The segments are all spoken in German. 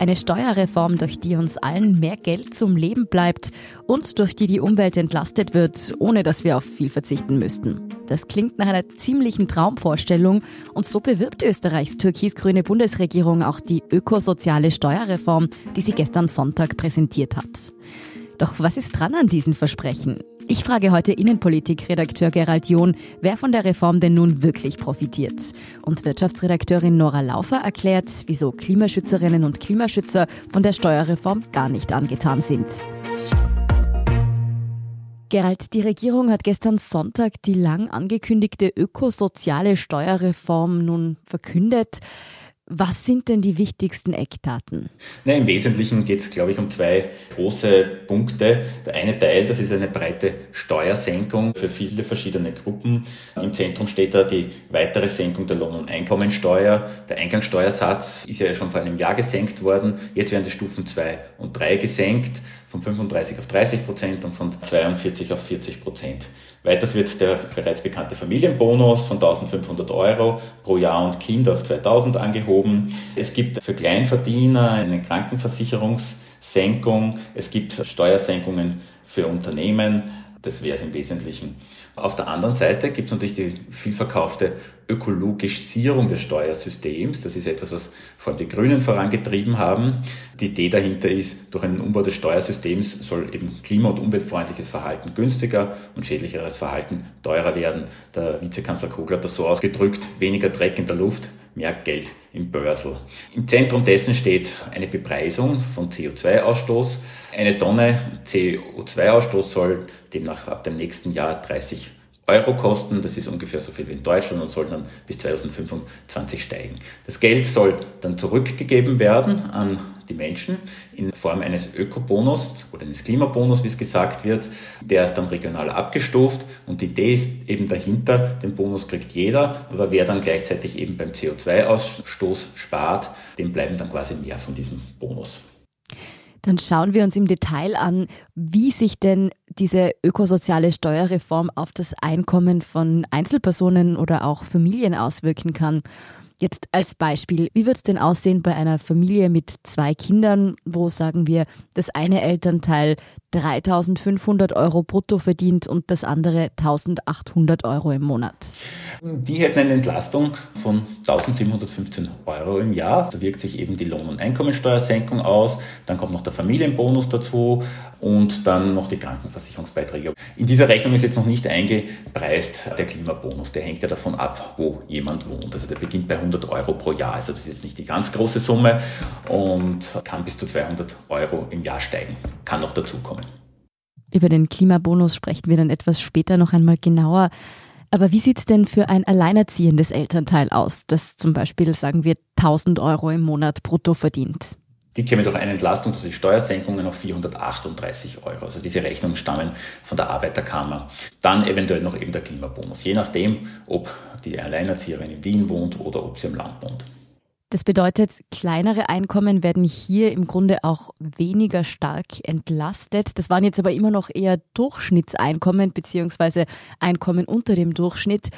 Eine Steuerreform, durch die uns allen mehr Geld zum Leben bleibt und durch die die Umwelt entlastet wird, ohne dass wir auf viel verzichten müssten. Das klingt nach einer ziemlichen Traumvorstellung und so bewirbt Österreichs türkis-grüne Bundesregierung auch die ökosoziale Steuerreform, die sie gestern Sonntag präsentiert hat. Doch was ist dran an diesen Versprechen? Ich frage heute Innenpolitik-Redakteur Gerald John, wer von der Reform denn nun wirklich profitiert. Und Wirtschaftsredakteurin Nora Laufer erklärt, wieso Klimaschützerinnen und Klimaschützer von der Steuerreform gar nicht angetan sind. Gerald, die Regierung hat gestern Sonntag die lang angekündigte ökosoziale Steuerreform nun verkündet. Was sind denn die wichtigsten Eckdaten? Na, Im Wesentlichen geht es, glaube ich, um zwei große Punkte. Der eine Teil, das ist eine breite Steuersenkung für viele verschiedene Gruppen. Im Zentrum steht da die weitere Senkung der Lohn- und Einkommensteuer. Der Eingangssteuersatz ist ja schon vor einem Jahr gesenkt worden. Jetzt werden die Stufen 2 und 3 gesenkt, von 35 auf 30 Prozent und von 42 auf 40 Prozent. Weiters wird der bereits bekannte Familienbonus von 1500 Euro pro Jahr und Kind auf 2000 angehoben. Es gibt für Kleinverdiener eine Krankenversicherungssenkung. Es gibt Steuersenkungen für Unternehmen. Das wäre es im Wesentlichen. Auf der anderen Seite gibt es natürlich die viel verkaufte Ökologisierung des Steuersystems. Das ist etwas, was vor allem die Grünen vorangetrieben haben. Die Idee dahinter ist, durch einen Umbau des Steuersystems soll eben klima- und umweltfreundliches Verhalten günstiger und schädlicheres Verhalten teurer werden. Der Vizekanzler Kogler hat das so ausgedrückt, weniger Dreck in der Luft, mehr Geld im Börsel. Im Zentrum dessen steht eine Bepreisung von CO2-Ausstoß. Eine Tonne CO2-Ausstoß soll demnach ab dem nächsten Jahr 30 Euro kosten. Das ist ungefähr so viel wie in Deutschland und soll dann bis 2025 steigen. Das Geld soll dann zurückgegeben werden an die Menschen in Form eines Ökobonus oder eines Klimabonus, wie es gesagt wird. Der ist dann regional abgestuft und die Idee ist eben dahinter, den Bonus kriegt jeder, aber wer dann gleichzeitig eben beim CO2-Ausstoß spart, dem bleiben dann quasi mehr von diesem Bonus. Dann schauen wir uns im Detail an, wie sich denn diese ökosoziale Steuerreform auf das Einkommen von Einzelpersonen oder auch Familien auswirken kann. Jetzt als Beispiel, wie wird es denn aussehen bei einer Familie mit zwei Kindern, wo sagen wir, das eine Elternteil 3500 Euro brutto verdient und das andere 1800 Euro im Monat? Die hätten eine Entlastung von 1715 Euro im Jahr. Da wirkt sich eben die Lohn- und Einkommensteuersenkung aus. Dann kommt noch der Familienbonus dazu und dann noch die Krankenversicherungsbeiträge. In dieser Rechnung ist jetzt noch nicht eingepreist der Klimabonus. Der hängt ja davon ab, wo jemand wohnt. Also der beginnt bei 100 Euro pro Jahr. Also das ist jetzt nicht die ganz große Summe und kann bis zu 200 Euro im Jahr steigen. Kann noch dazukommen. Über den Klimabonus sprechen wir dann etwas später noch einmal genauer. Aber wie sieht es denn für ein alleinerziehendes Elternteil aus, das zum Beispiel, sagen wir, 1000 Euro im Monat brutto verdient? Die käme durch eine Entlastung durch die Steuersenkungen auf 438 Euro. Also diese Rechnungen stammen von der Arbeiterkammer. Dann eventuell noch eben der Klimabonus, je nachdem, ob die Alleinerzieherin in Wien wohnt oder ob sie im Land wohnt. Das bedeutet, kleinere Einkommen werden hier im Grunde auch weniger stark entlastet. Das waren jetzt aber immer noch eher Durchschnittseinkommen beziehungsweise Einkommen unter dem Durchschnitt.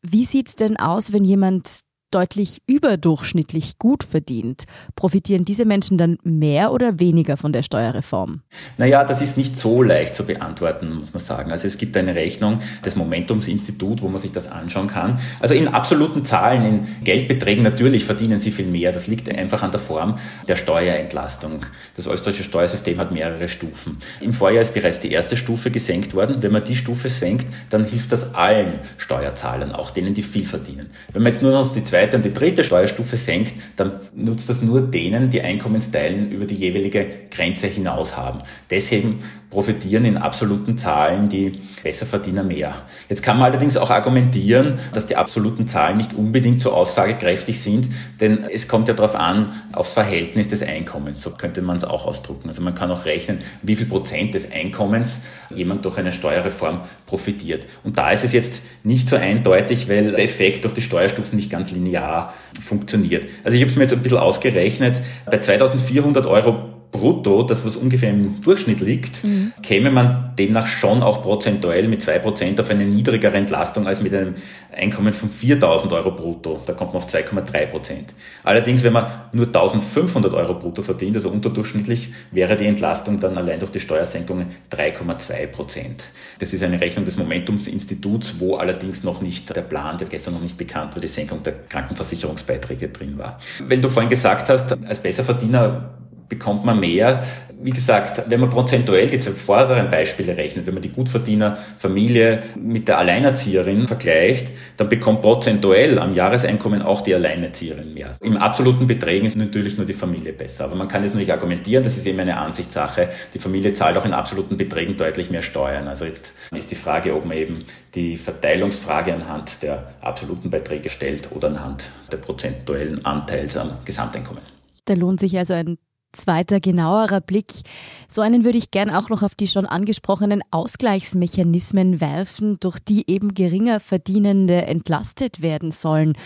Wie sieht es denn aus, wenn jemand deutlich überdurchschnittlich gut verdient. Profitieren diese Menschen dann mehr oder weniger von der Steuerreform? Naja, das ist nicht so leicht zu beantworten, muss man sagen. Also es gibt eine Rechnung des Momentumsinstitut, wo man sich das anschauen kann. Also in absoluten Zahlen, in Geldbeträgen natürlich verdienen sie viel mehr. Das liegt einfach an der Form der Steuerentlastung. Das österreichische Steuersystem hat mehrere Stufen. Im Vorjahr ist bereits die erste Stufe gesenkt worden. Wenn man die Stufe senkt, dann hilft das allen Steuerzahlern, auch denen, die viel verdienen. Wenn man jetzt nur noch die zweite zweite und die dritte Steuerstufe senkt, dann nutzt das nur denen, die Einkommensteilen über die jeweilige Grenze hinaus haben. Deswegen profitieren in absoluten Zahlen die Besserverdiener mehr. Jetzt kann man allerdings auch argumentieren, dass die absoluten Zahlen nicht unbedingt so aussagekräftig sind, denn es kommt ja darauf an, aufs Verhältnis des Einkommens. So könnte man es auch ausdrucken. Also man kann auch rechnen, wie viel Prozent des Einkommens jemand durch eine Steuerreform profitiert. Und da ist es jetzt nicht so eindeutig, weil der Effekt durch die Steuerstufen nicht ganz linear funktioniert. Also ich habe es mir jetzt ein bisschen ausgerechnet. Bei 2400 Euro brutto, das was ungefähr im Durchschnitt liegt, mhm. käme man demnach schon auch prozentuell mit zwei Prozent auf eine niedrigere Entlastung als mit einem Einkommen von 4.000 Euro brutto. Da kommt man auf 2,3 Prozent. Allerdings, wenn man nur 1.500 Euro brutto verdient, also unterdurchschnittlich, wäre die Entlastung dann allein durch die Steuersenkungen 3,2 Prozent. Das ist eine Rechnung des Momentumsinstituts, wo allerdings noch nicht der Plan, der gestern noch nicht bekannt war, die Senkung der Krankenversicherungsbeiträge drin war. Weil du vorhin gesagt hast, als Besserverdiener bekommt man mehr. Wie gesagt, wenn man prozentuell die vorderen Beispiele rechnet, wenn man die Gutverdiener-Familie mit der Alleinerzieherin vergleicht, dann bekommt prozentuell am Jahreseinkommen auch die Alleinerzieherin mehr. Im absoluten Beträgen ist natürlich nur die Familie besser. Aber man kann jetzt nicht argumentieren, das ist eben eine Ansichtssache. Die Familie zahlt auch in absoluten Beträgen deutlich mehr Steuern. Also jetzt ist die Frage, ob man eben die Verteilungsfrage anhand der absoluten Beiträge stellt oder anhand der prozentuellen Anteils am Gesamteinkommen. Da lohnt sich also ein zweiter genauerer Blick. So einen würde ich gern auch noch auf die schon angesprochenen Ausgleichsmechanismen werfen, durch die eben geringer Verdienende entlastet werden sollen.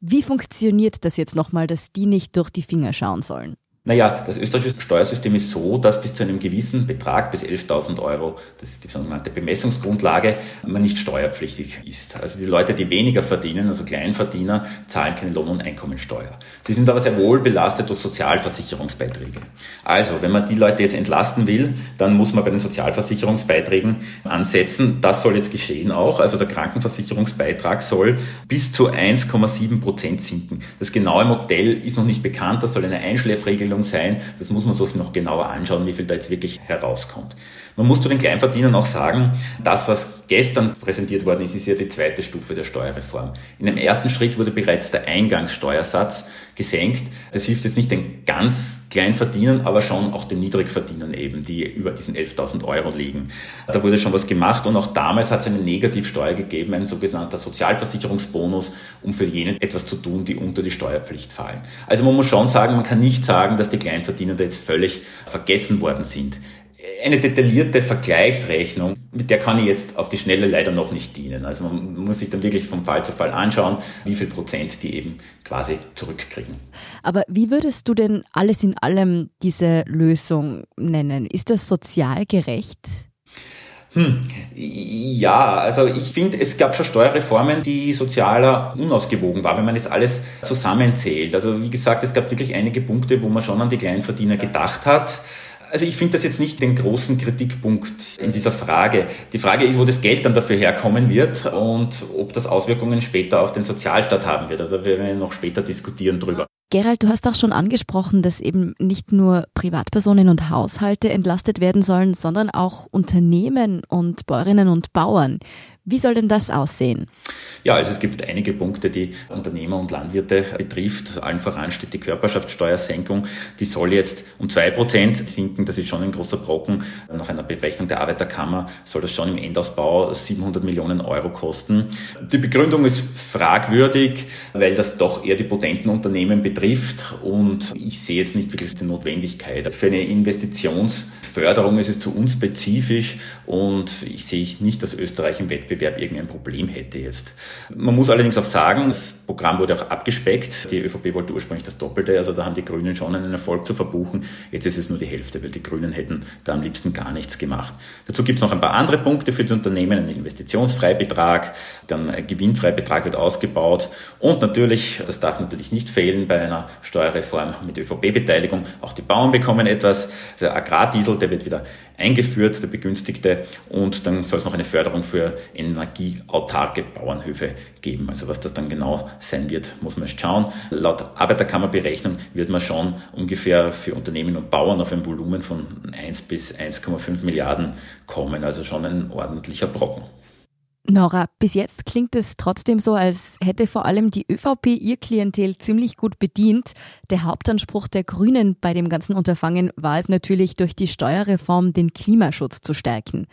Wie funktioniert das jetzt nochmal, dass die nicht durch die Finger schauen sollen? Naja, das österreichische Steuersystem ist so, dass bis zu einem gewissen Betrag, bis 11.000 Euro, das ist die sogenannte Bemessungsgrundlage, man nicht steuerpflichtig ist. Also die Leute, die weniger verdienen, also Kleinverdiener, zahlen keine Lohn- und Einkommensteuer. Sie sind aber sehr wohl belastet durch Sozialversicherungsbeiträge. Also, wenn man die Leute jetzt entlasten will, dann muss man bei den Sozialversicherungsbeiträgen ansetzen. Das soll jetzt geschehen auch. Also der Krankenversicherungsbeitrag soll bis zu 1,7 Prozent sinken. Das genaue Modell ist noch nicht bekannt. Das soll eine Einschläfregelung Regelung sein. Das muss man sich noch genauer anschauen, wie viel da jetzt wirklich herauskommt. Man muss zu den Kleinverdienern auch sagen, das, was gestern präsentiert worden ist, ist ja die zweite Stufe der Steuerreform. In dem ersten Schritt wurde bereits der Eingangssteuersatz gesenkt. Das hilft jetzt nicht den ganz Kleinverdienern, aber schon auch den Niedrigverdienern eben, die über diesen 11.000 Euro liegen. Da wurde schon was gemacht und auch damals hat es eine Negativsteuer gegeben, ein sogenannter Sozialversicherungsbonus, um für jene etwas zu tun, die unter die Steuerpflicht fallen. Also man muss schon sagen, man kann nicht sagen, dass die Kleinverdiener da jetzt völlig vergessen worden sind eine detaillierte Vergleichsrechnung, mit der kann ich jetzt auf die Schnelle leider noch nicht dienen. Also man muss sich dann wirklich vom Fall zu Fall anschauen, wie viel Prozent die eben quasi zurückkriegen. Aber wie würdest du denn alles in allem diese Lösung nennen? Ist das sozial gerecht? Hm. Ja, also ich finde, es gab schon Steuerreformen, die sozialer unausgewogen waren, wenn man jetzt alles zusammenzählt. Also wie gesagt, es gab wirklich einige Punkte, wo man schon an die Kleinverdiener gedacht hat. Also ich finde das jetzt nicht den großen Kritikpunkt in dieser Frage. Die Frage ist, wo das Geld dann dafür herkommen wird und ob das Auswirkungen später auf den Sozialstaat haben wird. Da werden wir noch später diskutieren drüber. Gerald, du hast auch schon angesprochen, dass eben nicht nur Privatpersonen und Haushalte entlastet werden sollen, sondern auch Unternehmen und Bäuerinnen und Bauern. Wie soll denn das aussehen? Ja, also es gibt einige Punkte, die Unternehmer und Landwirte betrifft. Allen voran steht die Körperschaftssteuersenkung. Die soll jetzt um zwei Prozent sinken. Das ist schon ein großer Brocken. Nach einer Berechnung der Arbeiterkammer soll das schon im Endausbau 700 Millionen Euro kosten. Die Begründung ist fragwürdig, weil das doch eher die potenten Unternehmen betrifft. Und ich sehe jetzt nicht wirklich die Notwendigkeit. Für eine Investitionsförderung ist es zu unspezifisch und ich sehe nicht, dass Österreich im Wettbewerb Wettbewerb irgendein Problem hätte jetzt. Man muss allerdings auch sagen, das Programm wurde auch abgespeckt. Die ÖVP wollte ursprünglich das Doppelte, also da haben die Grünen schon einen Erfolg zu verbuchen. Jetzt ist es nur die Hälfte, weil die Grünen hätten da am liebsten gar nichts gemacht. Dazu gibt es noch ein paar andere Punkte für die Unternehmen, ein Investitionsfreibetrag, dann ein Gewinnfreibetrag wird ausgebaut und natürlich, das darf natürlich nicht fehlen bei einer Steuerreform mit ÖVP-Beteiligung, auch die Bauern bekommen etwas. Der Agrardiesel, der wird wieder eingeführt, der begünstigte und dann soll es noch eine Förderung für energieautarke Bauernhöfe geben. Also was das dann genau sein wird, muss man schauen. Laut Arbeiterkammerberechnung wird man schon ungefähr für Unternehmen und Bauern auf ein Volumen von 1 bis 1,5 Milliarden kommen. Also schon ein ordentlicher Brocken. Nora, bis jetzt klingt es trotzdem so, als hätte vor allem die ÖVP ihr Klientel ziemlich gut bedient. Der Hauptanspruch der Grünen bei dem ganzen Unterfangen war es natürlich, durch die Steuerreform den Klimaschutz zu stärken.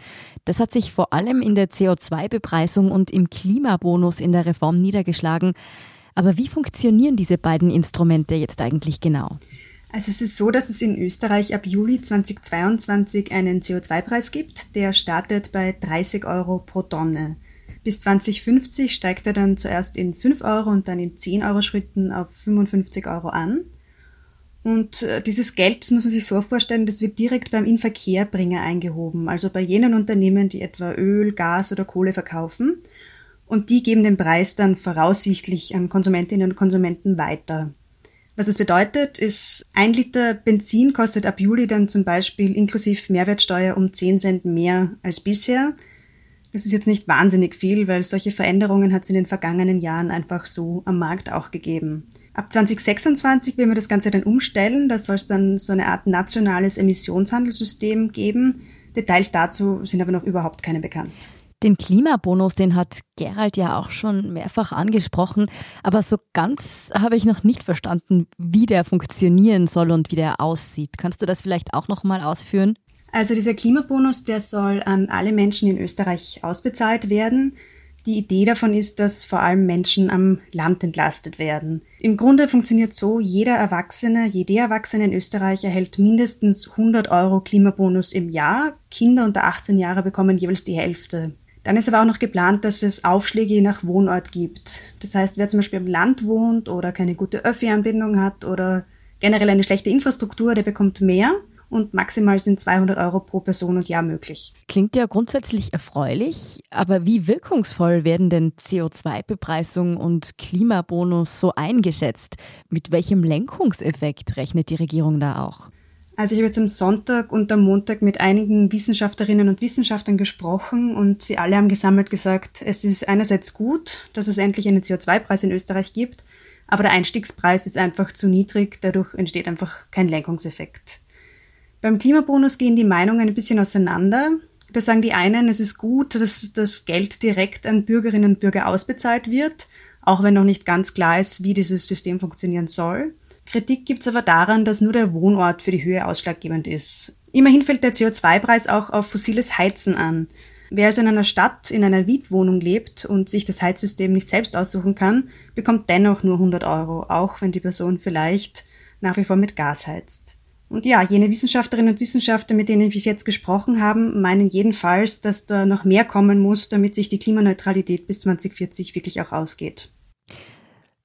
Das hat sich vor allem in der CO2-Bepreisung und im Klimabonus in der Reform niedergeschlagen. Aber wie funktionieren diese beiden Instrumente jetzt eigentlich genau? Also es ist so, dass es in Österreich ab Juli 2022 einen CO2-Preis gibt, der startet bei 30 Euro pro Tonne. Bis 2050 steigt er dann zuerst in 5 Euro und dann in 10 Euro Schritten auf 55 Euro an. Und äh, dieses Geld, das muss man sich so vorstellen, das wird direkt beim Inverkehrbringer eingehoben, also bei jenen Unternehmen, die etwa Öl, Gas oder Kohle verkaufen. Und die geben den Preis dann voraussichtlich an Konsumentinnen und Konsumenten weiter. Was es bedeutet, ist, ein Liter Benzin kostet ab Juli dann zum Beispiel inklusive Mehrwertsteuer um 10 Cent mehr als bisher. Das ist jetzt nicht wahnsinnig viel, weil solche Veränderungen hat es in den vergangenen Jahren einfach so am Markt auch gegeben. Ab 2026 werden wir das Ganze dann umstellen. Da soll es dann so eine Art nationales Emissionshandelssystem geben. Details dazu sind aber noch überhaupt keine bekannt. Den Klimabonus, den hat Gerald ja auch schon mehrfach angesprochen, aber so ganz habe ich noch nicht verstanden, wie der funktionieren soll und wie der aussieht. Kannst du das vielleicht auch noch mal ausführen? Also dieser Klimabonus, der soll an alle Menschen in Österreich ausbezahlt werden. Die Idee davon ist, dass vor allem Menschen am Land entlastet werden. Im Grunde funktioniert so, jeder Erwachsene, jede Erwachsene in Österreich erhält mindestens 100 Euro Klimabonus im Jahr. Kinder unter 18 Jahre bekommen jeweils die Hälfte. Dann ist aber auch noch geplant, dass es Aufschläge je nach Wohnort gibt. Das heißt, wer zum Beispiel am Land wohnt oder keine gute Öffi-Anbindung hat oder generell eine schlechte Infrastruktur, der bekommt mehr und maximal sind 200 Euro pro Person und Jahr möglich. Klingt ja grundsätzlich erfreulich, aber wie wirkungsvoll werden denn CO2-Bepreisung und Klimabonus so eingeschätzt? Mit welchem Lenkungseffekt rechnet die Regierung da auch? Also ich habe jetzt am Sonntag und am Montag mit einigen Wissenschaftlerinnen und Wissenschaftlern gesprochen und sie alle haben gesammelt gesagt, es ist einerseits gut, dass es endlich einen CO2-Preis in Österreich gibt, aber der Einstiegspreis ist einfach zu niedrig, dadurch entsteht einfach kein Lenkungseffekt. Beim Klimabonus gehen die Meinungen ein bisschen auseinander. Da sagen die einen, es ist gut, dass das Geld direkt an Bürgerinnen und Bürger ausbezahlt wird, auch wenn noch nicht ganz klar ist, wie dieses System funktionieren soll. Kritik gibt's aber daran, dass nur der Wohnort für die Höhe ausschlaggebend ist. Immerhin fällt der CO2-Preis auch auf fossiles Heizen an. Wer also in einer Stadt in einer Mietwohnung lebt und sich das Heizsystem nicht selbst aussuchen kann, bekommt dennoch nur 100 Euro, auch wenn die Person vielleicht nach wie vor mit Gas heizt. Und ja, jene Wissenschaftlerinnen und Wissenschaftler, mit denen ich bis jetzt gesprochen haben, meinen jedenfalls, dass da noch mehr kommen muss, damit sich die Klimaneutralität bis 2040 wirklich auch ausgeht.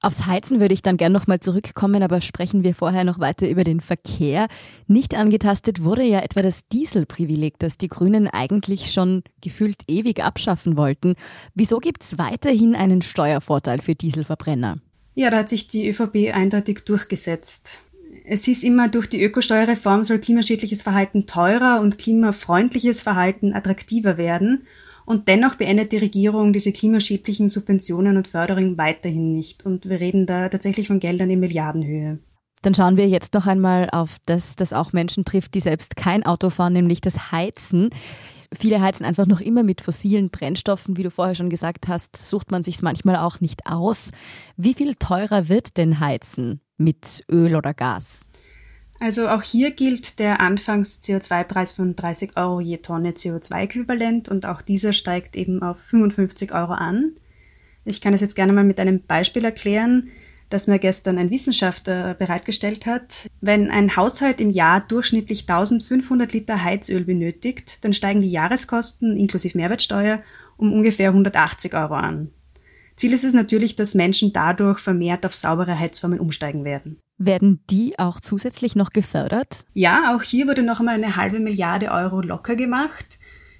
Aufs Heizen würde ich dann gern nochmal zurückkommen, aber sprechen wir vorher noch weiter über den Verkehr. Nicht angetastet wurde ja etwa das Dieselprivileg, das die Grünen eigentlich schon gefühlt ewig abschaffen wollten. Wieso gibt es weiterhin einen Steuervorteil für Dieselverbrenner? Ja, da hat sich die ÖVP eindeutig durchgesetzt. Es hieß immer, durch die Ökosteuerreform soll klimaschädliches Verhalten teurer und klimafreundliches Verhalten attraktiver werden. Und dennoch beendet die Regierung diese klimaschädlichen Subventionen und Förderungen weiterhin nicht. Und wir reden da tatsächlich von Geldern in Milliardenhöhe. Dann schauen wir jetzt noch einmal auf das, das auch Menschen trifft, die selbst kein Auto fahren, nämlich das Heizen. Viele heizen einfach noch immer mit fossilen Brennstoffen. Wie du vorher schon gesagt hast, sucht man sich manchmal auch nicht aus. Wie viel teurer wird denn Heizen? mit Öl oder Gas? Also auch hier gilt der Anfangs-CO2-Preis von 30 Euro je Tonne CO2-Äquivalent und auch dieser steigt eben auf 55 Euro an. Ich kann es jetzt gerne mal mit einem Beispiel erklären, das mir gestern ein Wissenschaftler bereitgestellt hat. Wenn ein Haushalt im Jahr durchschnittlich 1500 Liter Heizöl benötigt, dann steigen die Jahreskosten inklusive Mehrwertsteuer um ungefähr 180 Euro an. Ziel ist es natürlich, dass Menschen dadurch vermehrt auf saubere Heizformen umsteigen werden. Werden die auch zusätzlich noch gefördert? Ja, auch hier wurde noch einmal eine halbe Milliarde Euro locker gemacht.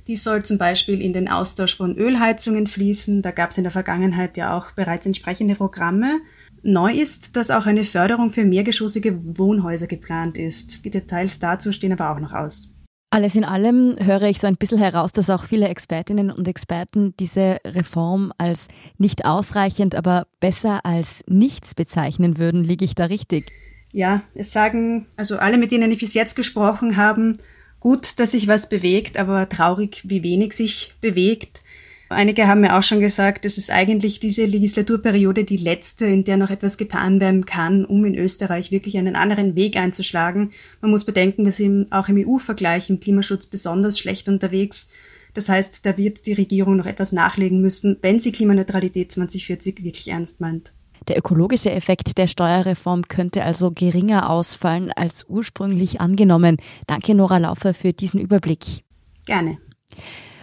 Die soll zum Beispiel in den Austausch von Ölheizungen fließen. Da gab es in der Vergangenheit ja auch bereits entsprechende Programme. Neu ist, dass auch eine Förderung für mehrgeschossige Wohnhäuser geplant ist. Die Details dazu stehen aber auch noch aus. Alles in allem höre ich so ein bisschen heraus, dass auch viele Expertinnen und Experten diese Reform als nicht ausreichend, aber besser als nichts bezeichnen würden. Liege ich da richtig? Ja, es sagen also alle, mit denen ich bis jetzt gesprochen habe, gut, dass sich was bewegt, aber traurig, wie wenig sich bewegt. Einige haben mir auch schon gesagt, es ist eigentlich diese Legislaturperiode die letzte, in der noch etwas getan werden kann, um in Österreich wirklich einen anderen Weg einzuschlagen. Man muss bedenken, wir sind auch im EU-Vergleich im Klimaschutz besonders schlecht unterwegs. Das heißt, da wird die Regierung noch etwas nachlegen müssen, wenn sie Klimaneutralität 2040 wirklich ernst meint. Der ökologische Effekt der Steuerreform könnte also geringer ausfallen als ursprünglich angenommen. Danke, Nora Laufer, für diesen Überblick. Gerne.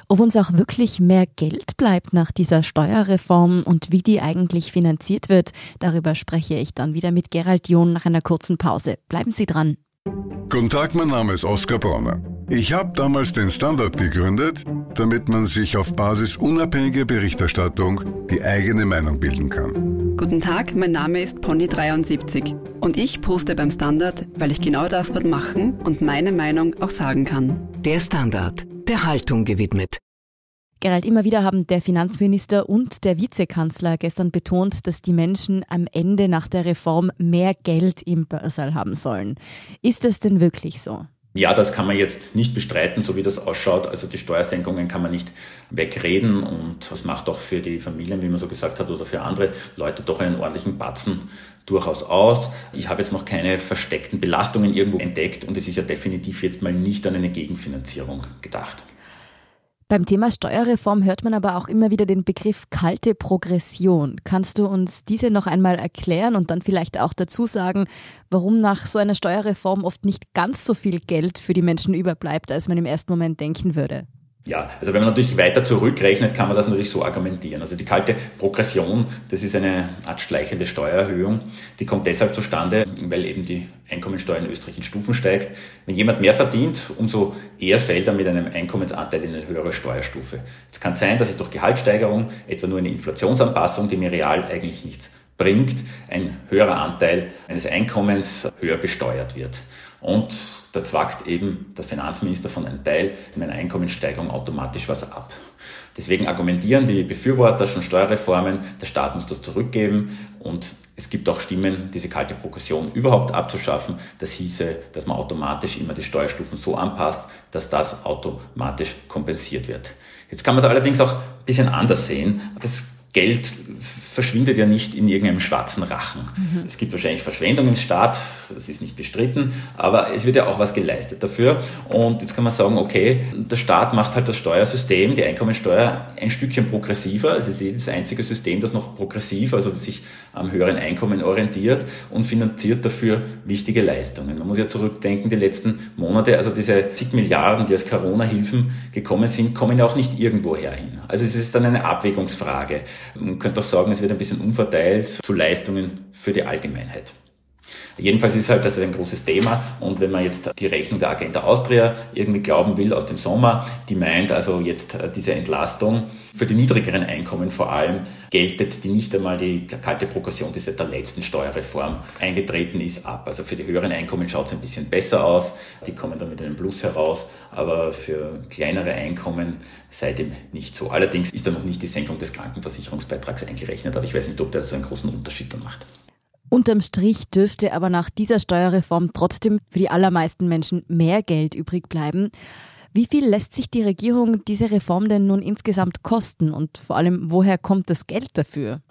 Ob uns auch wirklich mehr Geld bleibt nach dieser Steuerreform und wie die eigentlich finanziert wird, darüber spreche ich dann wieder mit Gerald John nach einer kurzen Pause. Bleiben Sie dran. Guten Tag, mein Name ist Oskar Bronner. Ich habe damals den Standard gegründet, damit man sich auf Basis unabhängiger Berichterstattung die eigene Meinung bilden kann. Guten Tag, mein Name ist Pony73 und ich poste beim Standard, weil ich genau das dort machen und meine Meinung auch sagen kann. Der Standard, der Haltung gewidmet. Gerald, immer wieder haben der Finanzminister und der Vizekanzler gestern betont, dass die Menschen am Ende nach der Reform mehr Geld im Börsal haben sollen. Ist das denn wirklich so? Ja, das kann man jetzt nicht bestreiten, so wie das ausschaut. Also die Steuersenkungen kann man nicht wegreden und das macht auch für die Familien, wie man so gesagt hat, oder für andere Leute doch einen ordentlichen Batzen durchaus aus. Ich habe jetzt noch keine versteckten Belastungen irgendwo entdeckt und es ist ja definitiv jetzt mal nicht an eine Gegenfinanzierung gedacht. Beim Thema Steuerreform hört man aber auch immer wieder den Begriff kalte Progression. Kannst du uns diese noch einmal erklären und dann vielleicht auch dazu sagen, warum nach so einer Steuerreform oft nicht ganz so viel Geld für die Menschen überbleibt, als man im ersten Moment denken würde? Ja, also wenn man natürlich weiter zurückrechnet, kann man das natürlich so argumentieren. Also die kalte Progression, das ist eine Art schleichende Steuererhöhung. Die kommt deshalb zustande, weil eben die Einkommensteuer in Österreich in Stufen steigt. Wenn jemand mehr verdient, umso eher fällt er mit einem Einkommensanteil in eine höhere Steuerstufe. Es kann sein, dass ich durch Gehaltssteigerung, etwa nur eine Inflationsanpassung, die mir real eigentlich nichts bringt, ein höherer Anteil eines Einkommens höher besteuert wird. Und da zwackt eben der Finanzminister von einem Teil meiner Einkommenssteigerung automatisch was ab. Deswegen argumentieren die Befürworter von Steuerreformen, der Staat muss das zurückgeben und es gibt auch Stimmen, diese kalte Progression überhaupt abzuschaffen. Das hieße, dass man automatisch immer die Steuerstufen so anpasst, dass das automatisch kompensiert wird. Jetzt kann man es allerdings auch ein bisschen anders sehen. Das Geld verschwindet ja nicht in irgendeinem schwarzen Rachen. Mhm. Es gibt wahrscheinlich Verschwendung im Staat, das ist nicht bestritten, aber es wird ja auch was geleistet dafür. Und jetzt kann man sagen, okay, der Staat macht halt das Steuersystem, die Einkommensteuer ein Stückchen progressiver. Es ist das einzige System, das noch progressiv, also sich am höheren Einkommen orientiert und finanziert dafür wichtige Leistungen. Man muss ja zurückdenken, die letzten Monate, also diese zig Milliarden, die als Corona-Hilfen gekommen sind, kommen ja auch nicht irgendwoher hin. Also es ist dann eine Abwägungsfrage. Man könnte auch sagen, es wird ein bisschen umverteilt zu Leistungen für die Allgemeinheit. Jedenfalls ist halt das ein großes Thema und wenn man jetzt die Rechnung der Agenda Austria irgendwie glauben will aus dem Sommer, die meint also jetzt äh, diese Entlastung für die niedrigeren Einkommen vor allem geltet die nicht einmal die kalte Progression, die seit der letzten Steuerreform eingetreten ist, ab. Also für die höheren Einkommen schaut es ein bisschen besser aus, die kommen dann mit einem Plus heraus, aber für kleinere Einkommen seitdem nicht so. Allerdings ist da noch nicht die Senkung des Krankenversicherungsbeitrags eingerechnet, aber ich weiß nicht, ob der so einen großen Unterschied dann macht. Unterm Strich dürfte aber nach dieser Steuerreform trotzdem für die allermeisten Menschen mehr Geld übrig bleiben. Wie viel lässt sich die Regierung diese Reform denn nun insgesamt kosten und vor allem, woher kommt das Geld dafür?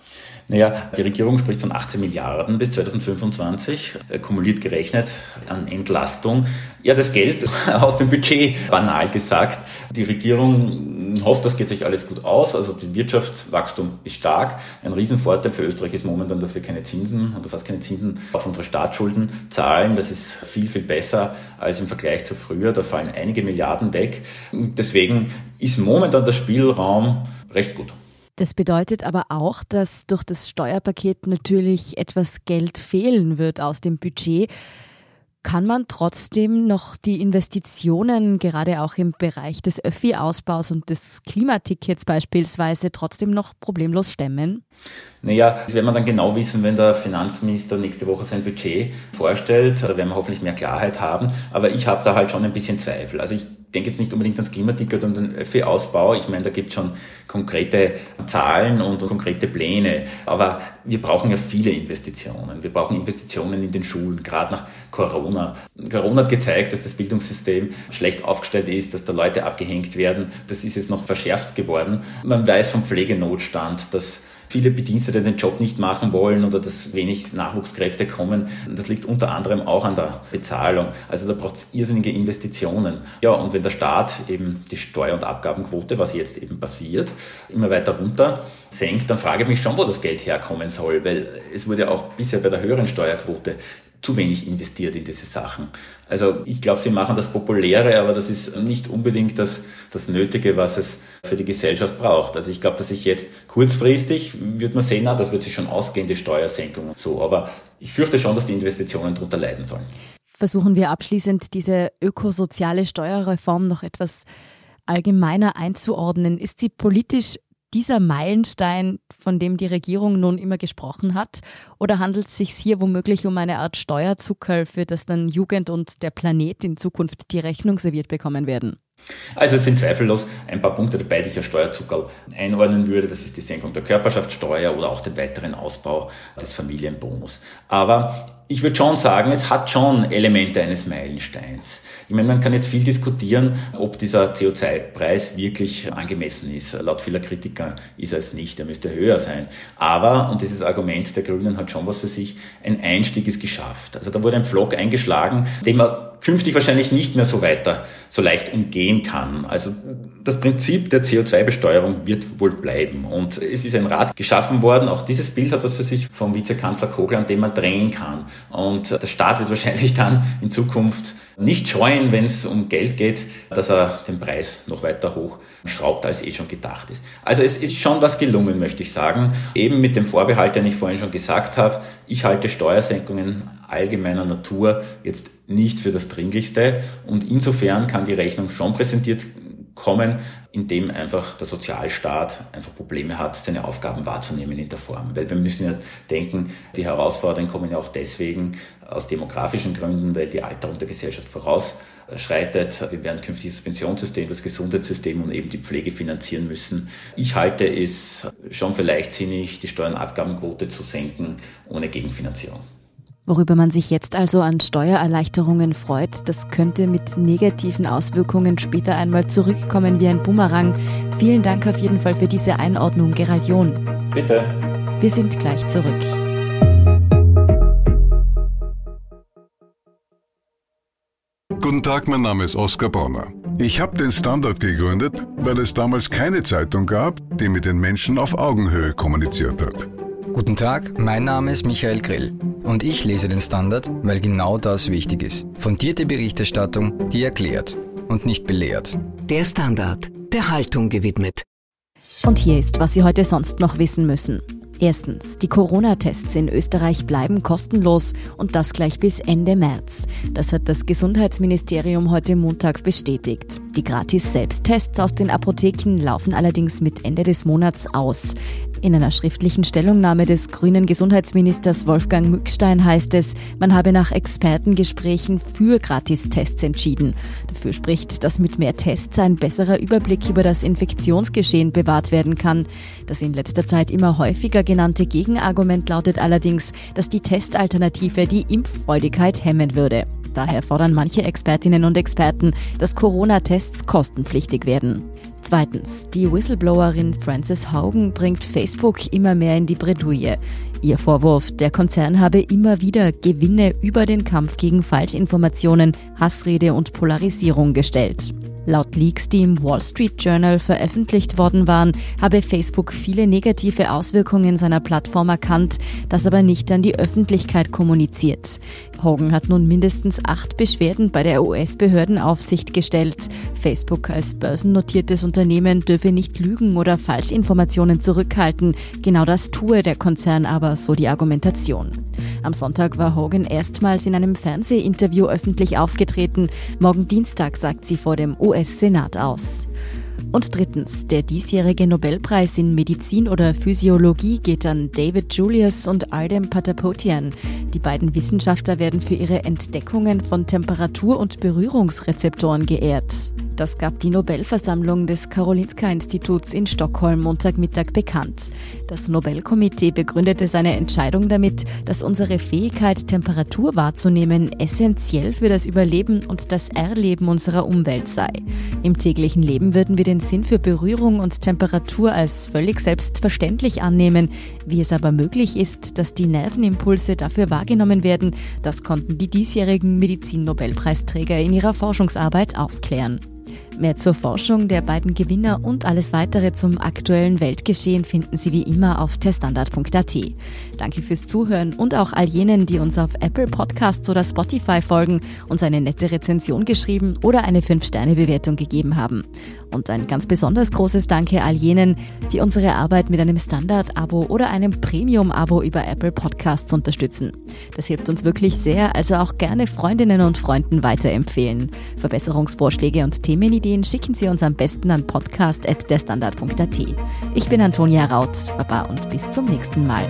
Naja, die Regierung spricht von 18 Milliarden bis 2025, äh, kumuliert gerechnet an Entlastung. Ja, das Geld aus dem Budget, banal gesagt. Die Regierung hofft, das geht sich alles gut aus. Also das Wirtschaftswachstum ist stark. Ein Riesenvorteil für Österreich ist momentan, dass wir keine Zinsen oder fast keine Zinsen auf unsere Staatsschulden zahlen. Das ist viel, viel besser als im Vergleich zu früher. Da fallen einige Milliarden weg. Deswegen ist momentan der Spielraum recht gut. Das bedeutet aber auch, dass durch das Steuerpaket natürlich etwas Geld fehlen wird aus dem Budget. Kann man trotzdem noch die Investitionen, gerade auch im Bereich des Öffi-Ausbaus und des Klimatickets beispielsweise, trotzdem noch problemlos stemmen? Naja, das werden wir dann genau wissen, wenn der Finanzminister nächste Woche sein Budget vorstellt. Da werden wir hoffentlich mehr Klarheit haben. Aber ich habe da halt schon ein bisschen Zweifel. Also ich denke jetzt nicht unbedingt ans Klimaticket und den Öffi-Ausbau. Ich meine, da gibt es schon konkrete Zahlen und konkrete Pläne. Aber wir brauchen ja viele Investitionen. Wir brauchen Investitionen in den Schulen, gerade nach Corona. Corona hat gezeigt, dass das Bildungssystem schlecht aufgestellt ist, dass da Leute abgehängt werden. Das ist jetzt noch verschärft geworden. Man weiß vom Pflegenotstand, dass viele Bedienstete den Job nicht machen wollen oder dass wenig Nachwuchskräfte kommen. Das liegt unter anderem auch an der Bezahlung. Also da braucht es irrsinnige Investitionen. Ja, und wenn der Staat eben die Steuer- und Abgabenquote, was jetzt eben passiert, immer weiter runter senkt, dann frage ich mich schon, wo das Geld herkommen soll, weil es wurde auch bisher bei der höheren Steuerquote zu wenig investiert in diese Sachen. Also ich glaube, sie machen das Populäre, aber das ist nicht unbedingt das, das Nötige, was es für die Gesellschaft braucht. Also ich glaube, dass ich jetzt kurzfristig, wird man sehen, na, das wird sich schon ausgehen, die Steuersenkung so, aber ich fürchte schon, dass die Investitionen darunter leiden sollen. Versuchen wir abschließend diese ökosoziale Steuerreform noch etwas allgemeiner einzuordnen. Ist sie politisch dieser Meilenstein, von dem die Regierung nun immer gesprochen hat? Oder handelt es sich hier womöglich um eine Art Steuerzuckerl, für das dann Jugend und der Planet in Zukunft die Rechnung serviert bekommen werden? Also es sind zweifellos ein paar Punkte dabei, die ich als Steuerzuckerl einordnen würde. Das ist die Senkung der Körperschaftssteuer oder auch den weiteren Ausbau des Familienbonus. Aber ich würde schon sagen, es hat schon Elemente eines Meilensteins. Ich meine, man kann jetzt viel diskutieren, ob dieser CO2-Preis wirklich angemessen ist. Laut vieler Kritiker ist er es nicht, er müsste höher sein. Aber, und dieses Argument der Grünen hat schon was für sich, ein Einstieg ist geschafft. Also da wurde ein Pflock eingeschlagen, den man künftig wahrscheinlich nicht mehr so weiter, so leicht umgehen kann. Also das Prinzip der CO2-Besteuerung wird wohl bleiben. Und es ist ein Rat geschaffen worden. Auch dieses Bild hat was für sich vom Vizekanzler Kogler, an dem man drehen kann. Und der Staat wird wahrscheinlich dann in Zukunft nicht scheuen, wenn es um Geld geht, dass er den Preis noch weiter hoch schraubt, als eh schon gedacht ist. Also es ist schon was gelungen, möchte ich sagen. Eben mit dem Vorbehalt, den ich vorhin schon gesagt habe. Ich halte Steuersenkungen allgemeiner Natur jetzt nicht für das Dringlichste. Und insofern kann die Rechnung schon präsentiert kommen, indem einfach der Sozialstaat einfach Probleme hat, seine Aufgaben wahrzunehmen in der Form. Weil wir müssen ja denken, die Herausforderungen kommen ja auch deswegen aus demografischen Gründen, weil die Alterung der Gesellschaft vorausschreitet. Wir werden künftig das Pensionssystem, das Gesundheitssystem und eben die Pflege finanzieren müssen. Ich halte es schon für leichtsinnig, die Steuernabgabenquote zu senken ohne Gegenfinanzierung. Worüber man sich jetzt also an Steuererleichterungen freut, das könnte mit negativen Auswirkungen später einmal zurückkommen wie ein Bumerang. Vielen Dank auf jeden Fall für diese Einordnung, Gerald John. Bitte. Wir sind gleich zurück. Guten Tag, mein Name ist Oskar Bronner. Ich habe den Standard gegründet, weil es damals keine Zeitung gab, die mit den Menschen auf Augenhöhe kommuniziert hat. Guten Tag, mein Name ist Michael Grill und ich lese den Standard, weil genau das wichtig ist. Fundierte Berichterstattung, die erklärt und nicht belehrt. Der Standard, der Haltung gewidmet. Und hier ist, was Sie heute sonst noch wissen müssen. Erstens, die Corona-Tests in Österreich bleiben kostenlos und das gleich bis Ende März. Das hat das Gesundheitsministerium heute Montag bestätigt. Die Gratis-Selbsttests aus den Apotheken laufen allerdings mit Ende des Monats aus. In einer schriftlichen Stellungnahme des grünen Gesundheitsministers Wolfgang Mückstein heißt es, man habe nach Expertengesprächen für Gratistests entschieden. Dafür spricht, dass mit mehr Tests ein besserer Überblick über das Infektionsgeschehen bewahrt werden kann. Das in letzter Zeit immer häufiger genannte Gegenargument lautet allerdings, dass die Testalternative die Impffreudigkeit hemmen würde. Daher fordern manche Expertinnen und Experten, dass Corona-Tests kostenpflichtig werden. Zweitens, die Whistleblowerin Frances Haugen bringt Facebook immer mehr in die Bredouille. Ihr Vorwurf, der Konzern habe immer wieder Gewinne über den Kampf gegen Falschinformationen, Hassrede und Polarisierung gestellt. Laut Leaks, die im Wall Street Journal veröffentlicht worden waren, habe Facebook viele negative Auswirkungen seiner Plattform erkannt, das aber nicht an die Öffentlichkeit kommuniziert. Hogan hat nun mindestens acht Beschwerden bei der US-Behördenaufsicht gestellt. Facebook als börsennotiertes Unternehmen dürfe nicht Lügen oder Falschinformationen zurückhalten. Genau das tue der Konzern aber, so die Argumentation. Am Sonntag war Hogan erstmals in einem Fernsehinterview öffentlich aufgetreten. Morgen Dienstag sagt sie vor dem US-Senat aus. Und drittens, der diesjährige Nobelpreis in Medizin oder Physiologie geht an David Julius und Ardem Patapotian. Die beiden Wissenschaftler werden für ihre Entdeckungen von Temperatur- und Berührungsrezeptoren geehrt. Das gab die Nobelversammlung des Karolinska-Instituts in Stockholm Montagmittag bekannt. Das Nobelkomitee begründete seine Entscheidung damit, dass unsere Fähigkeit, Temperatur wahrzunehmen, essentiell für das Überleben und das Erleben unserer Umwelt sei. Im täglichen Leben würden wir den Sinn für Berührung und Temperatur als völlig selbstverständlich annehmen. Wie es aber möglich ist, dass die Nervenimpulse dafür wahrgenommen werden, das konnten die diesjährigen Medizin-Nobelpreisträger in ihrer Forschungsarbeit aufklären. Mehr zur Forschung der beiden Gewinner und alles weitere zum aktuellen Weltgeschehen finden Sie wie immer auf testandard.at. Danke fürs Zuhören und auch all jenen, die uns auf Apple Podcasts oder Spotify folgen, uns eine nette Rezension geschrieben oder eine 5-Sterne-Bewertung gegeben haben. Und ein ganz besonders großes Danke all jenen, die unsere Arbeit mit einem Standard-Abo oder einem Premium-Abo über Apple Podcasts unterstützen. Das hilft uns wirklich sehr, also auch gerne Freundinnen und Freunden weiterempfehlen. Verbesserungsvorschläge und Themenideen schicken Sie uns am besten an podcast.derstandard.at. Ich bin Antonia Raut, Baba und bis zum nächsten Mal.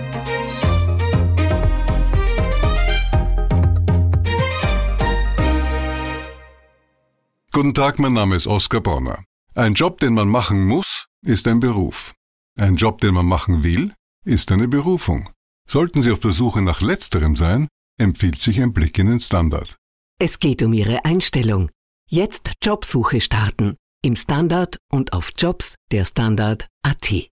Guten Tag, mein Name ist Oskar Bronner. Ein Job, den man machen muss, ist ein Beruf. Ein Job, den man machen will, ist eine Berufung. Sollten Sie auf der Suche nach letzterem sein, empfiehlt sich ein Blick in den Standard. Es geht um Ihre Einstellung. Jetzt Jobsuche starten. Im Standard und auf Jobs der Standard.at.